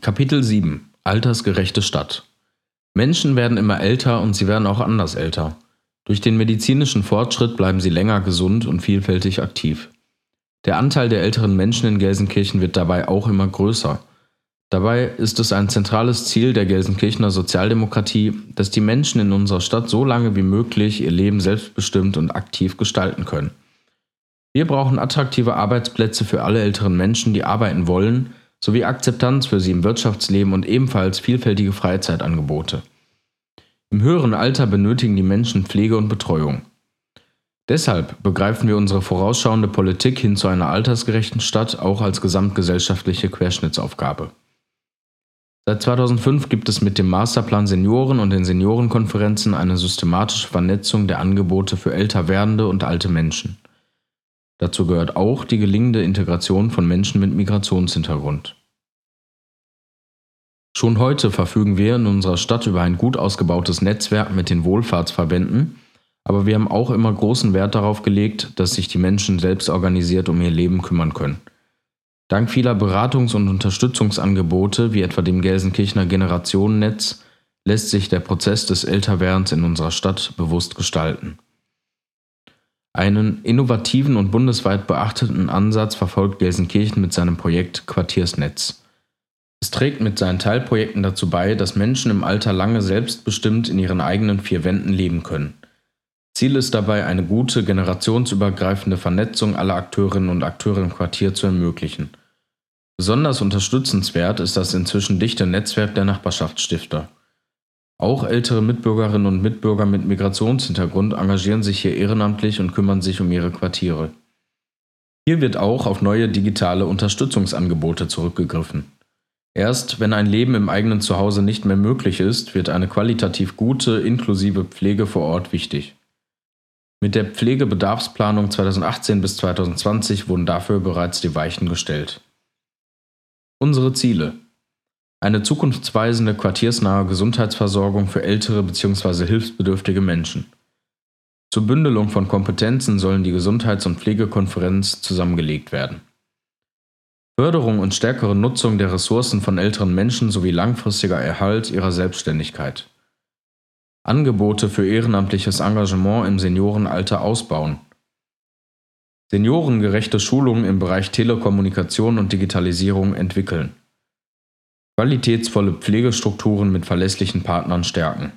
Kapitel 7 Altersgerechte Stadt Menschen werden immer älter und sie werden auch anders älter. Durch den medizinischen Fortschritt bleiben sie länger gesund und vielfältig aktiv. Der Anteil der älteren Menschen in Gelsenkirchen wird dabei auch immer größer. Dabei ist es ein zentrales Ziel der Gelsenkirchener Sozialdemokratie, dass die Menschen in unserer Stadt so lange wie möglich ihr Leben selbstbestimmt und aktiv gestalten können. Wir brauchen attraktive Arbeitsplätze für alle älteren Menschen, die arbeiten wollen, sowie Akzeptanz für sie im Wirtschaftsleben und ebenfalls vielfältige Freizeitangebote. Im höheren Alter benötigen die Menschen Pflege und Betreuung. Deshalb begreifen wir unsere vorausschauende Politik hin zu einer altersgerechten Stadt auch als gesamtgesellschaftliche Querschnittsaufgabe. Seit 2005 gibt es mit dem Masterplan Senioren und den Seniorenkonferenzen eine systematische Vernetzung der Angebote für älter werdende und alte Menschen. Dazu gehört auch die gelingende Integration von Menschen mit Migrationshintergrund. Schon heute verfügen wir in unserer Stadt über ein gut ausgebautes Netzwerk mit den Wohlfahrtsverbänden, aber wir haben auch immer großen Wert darauf gelegt, dass sich die Menschen selbst organisiert um ihr Leben kümmern können. Dank vieler Beratungs- und Unterstützungsangebote, wie etwa dem Gelsenkirchener Generationennetz, lässt sich der Prozess des Älterwerdens in unserer Stadt bewusst gestalten. Einen innovativen und bundesweit beachteten Ansatz verfolgt Gelsenkirchen mit seinem Projekt Quartiersnetz. Es trägt mit seinen Teilprojekten dazu bei, dass Menschen im Alter lange selbstbestimmt in ihren eigenen vier Wänden leben können. Ziel ist dabei, eine gute generationsübergreifende Vernetzung aller Akteurinnen und Akteure im Quartier zu ermöglichen. Besonders unterstützenswert ist das inzwischen dichte Netzwerk der Nachbarschaftsstifter. Auch ältere Mitbürgerinnen und Mitbürger mit Migrationshintergrund engagieren sich hier ehrenamtlich und kümmern sich um ihre Quartiere. Hier wird auch auf neue digitale Unterstützungsangebote zurückgegriffen. Erst wenn ein Leben im eigenen Zuhause nicht mehr möglich ist, wird eine qualitativ gute, inklusive Pflege vor Ort wichtig. Mit der Pflegebedarfsplanung 2018 bis 2020 wurden dafür bereits die Weichen gestellt. Unsere Ziele eine zukunftsweisende quartiersnahe Gesundheitsversorgung für ältere bzw. hilfsbedürftige Menschen. Zur Bündelung von Kompetenzen sollen die Gesundheits- und Pflegekonferenz zusammengelegt werden. Förderung und stärkere Nutzung der Ressourcen von älteren Menschen sowie langfristiger Erhalt ihrer Selbstständigkeit. Angebote für ehrenamtliches Engagement im Seniorenalter ausbauen. Seniorengerechte Schulungen im Bereich Telekommunikation und Digitalisierung entwickeln. Qualitätsvolle Pflegestrukturen mit verlässlichen Partnern stärken.